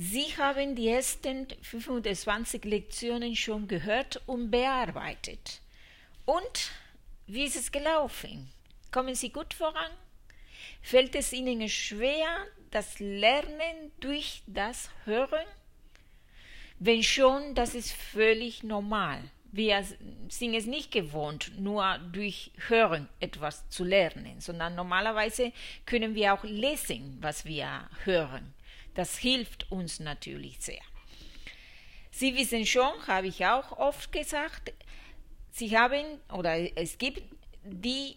Sie haben die ersten 25 Lektionen schon gehört und bearbeitet. Und wie ist es gelaufen? Kommen Sie gut voran? Fällt es Ihnen schwer, das Lernen durch das Hören? Wenn schon, das ist völlig normal. Wir sind es nicht gewohnt, nur durch Hören etwas zu lernen, sondern normalerweise können wir auch lesen, was wir hören. Das hilft uns natürlich sehr. Sie wissen schon, habe ich auch oft gesagt, Sie haben oder es gibt die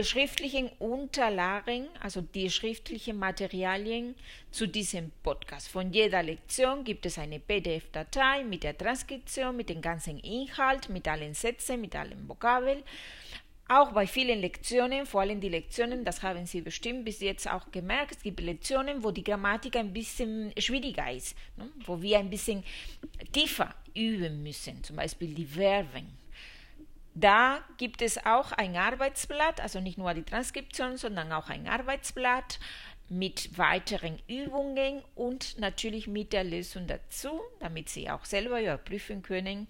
schriftlichen Unterlagen, also die schriftlichen Materialien zu diesem Podcast. Von jeder Lektion gibt es eine PDF-Datei mit der Transkription, mit dem ganzen Inhalt, mit allen Sätzen, mit allen Vokabeln auch bei vielen Lektionen, vor allem die Lektionen, das haben Sie bestimmt bis jetzt auch gemerkt, es gibt Lektionen, wo die Grammatik ein bisschen schwieriger ist, ne? wo wir ein bisschen tiefer üben müssen, zum Beispiel die Verben. Da gibt es auch ein Arbeitsblatt, also nicht nur die Transkription, sondern auch ein Arbeitsblatt mit weiteren Übungen und natürlich mit der Lösung dazu, damit Sie auch selber überprüfen können,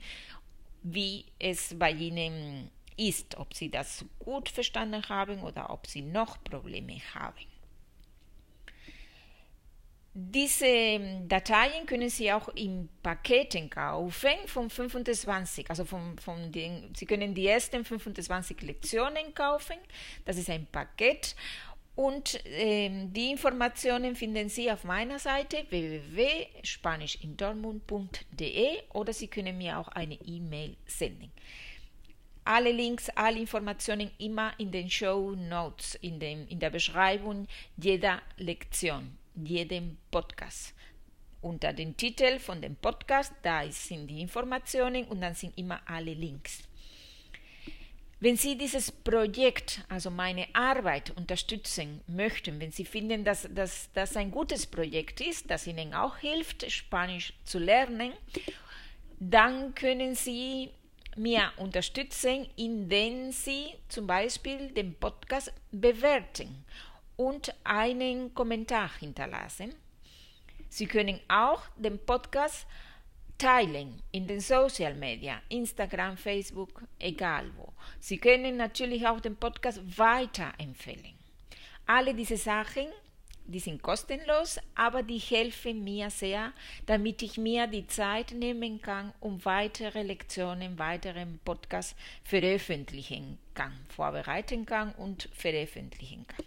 wie es bei Ihnen ist, ob Sie das gut verstanden haben oder ob Sie noch Probleme haben. Diese ähm, Dateien können Sie auch in Paketen kaufen von 25, also von, von den, Sie können die ersten 25 Lektionen kaufen. Das ist ein Paket und ähm, die Informationen finden Sie auf meiner Seite www.spanischindortmund.de oder Sie können mir auch eine E-Mail senden alle Links, alle Informationen immer in den Show Notes, in, dem, in der Beschreibung jeder Lektion, jedem Podcast. Unter dem Titel von dem Podcast, da sind die Informationen und dann sind immer alle Links. Wenn Sie dieses Projekt, also meine Arbeit, unterstützen möchten, wenn Sie finden, dass das ein gutes Projekt ist, das Ihnen auch hilft, Spanisch zu lernen, dann können Sie mir unterstützen, indem Sie zum Beispiel den Podcast bewerten und einen Kommentar hinterlassen. Sie können auch den Podcast teilen in den Social Media, Instagram, Facebook, egal wo. Sie können natürlich auch den Podcast weiterempfehlen. Alle diese Sachen die sind kostenlos, aber die helfen mir sehr, damit ich mir die Zeit nehmen kann, um weitere Lektionen, weitere Podcasts veröffentlichen kann, vorbereiten kann und veröffentlichen kann.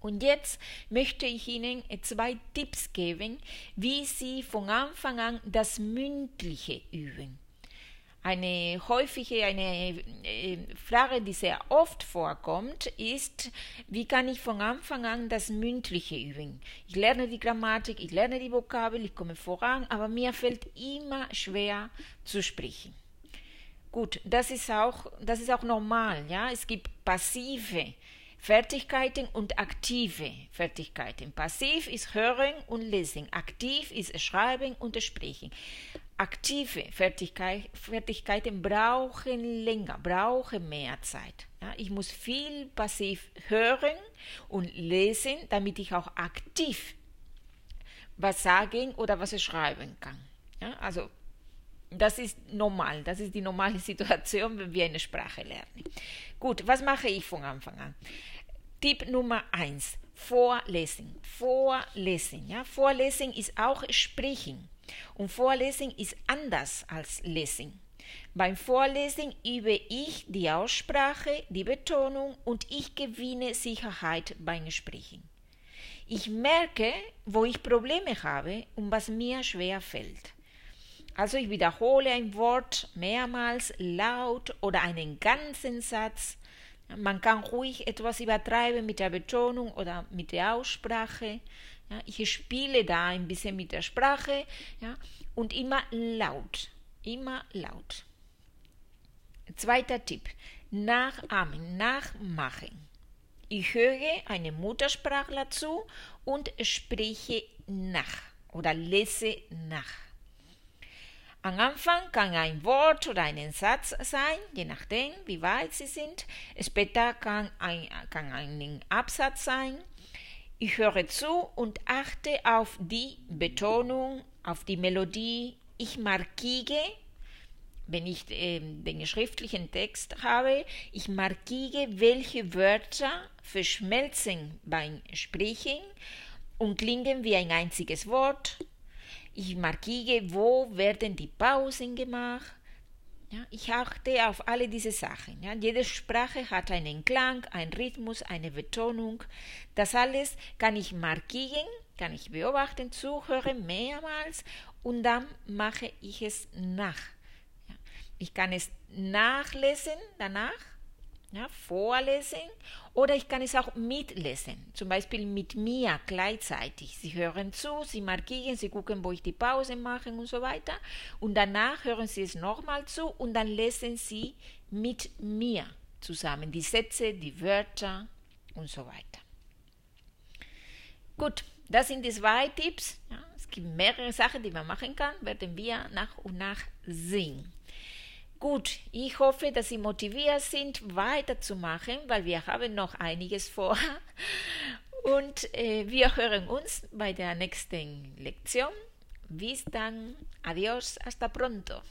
Und jetzt möchte ich Ihnen zwei Tipps geben, wie Sie von Anfang an das Mündliche üben. Eine häufige eine äh, Frage, die sehr oft vorkommt, ist, wie kann ich von Anfang an das Mündliche üben? Ich lerne die Grammatik, ich lerne die Vokabel, ich komme voran, aber mir fällt immer schwer zu sprechen. Gut, das ist auch, das ist auch normal, ja. Es gibt passive Fertigkeiten und aktive Fertigkeiten. Passiv ist Hören und Lesen, aktiv ist Schreiben und Sprechen aktive Fertigkeit, Fertigkeiten brauchen länger, brauchen mehr Zeit. Ja, ich muss viel passiv hören und lesen, damit ich auch aktiv was sagen oder was schreiben kann. Ja, also das ist normal, das ist die normale Situation, wenn wir eine Sprache lernen. Gut, was mache ich von Anfang an? Tipp Nummer eins: Vorlesen. Vorlesen. Ja? Vorlesen ist auch Sprechen. Und Vorlesen ist anders als Lesen. Beim Vorlesen übe ich die Aussprache, die Betonung und ich gewinne Sicherheit beim Sprechen. Ich merke, wo ich Probleme habe und was mir schwer fällt. Also ich wiederhole ein Wort mehrmals laut oder einen ganzen Satz. Man kann ruhig etwas übertreiben mit der Betonung oder mit der Aussprache. Ja, ich spiele da ein bisschen mit der Sprache ja, und immer laut, immer laut. Zweiter Tipp, nachahmen, nachmachen. Ich höre eine Muttersprachler zu und spreche nach oder lese nach. Am Anfang kann ein Wort oder ein Satz sein, je nachdem, wie weit Sie sind. Später kann ein, kann ein Absatz sein Ich höre zu und achte auf die Betonung, auf die Melodie. Ich markiere, wenn ich äh, den schriftlichen Text habe, ich markiere, welche Wörter verschmelzen beim Sprechen und klingen wie ein einziges Wort. Ich markiere, wo werden die Pausen gemacht. Ja, ich achte auf alle diese Sachen. Ja. Jede Sprache hat einen Klang, einen Rhythmus, eine Betonung. Das alles kann ich markieren, kann ich beobachten, zuhören mehrmals und dann mache ich es nach. Ja. Ich kann es nachlesen danach ja, vorlesen oder ich kann es auch mitlesen, zum Beispiel mit mir gleichzeitig. Sie hören zu, Sie markieren, Sie gucken, wo ich die Pause mache und so weiter und danach hören Sie es nochmal zu und dann lesen Sie mit mir zusammen die Sätze, die Wörter und so weiter. Gut, das sind die zwei Tipps. Ja, es gibt mehrere Sachen, die man machen kann, werden wir nach und nach sehen. Gut, ich hoffe, dass Sie motiviert sind, weiterzumachen, weil wir haben noch einiges vor. Und äh, wir hören uns bei der nächsten Lektion. Bis dann. Adiós, hasta pronto.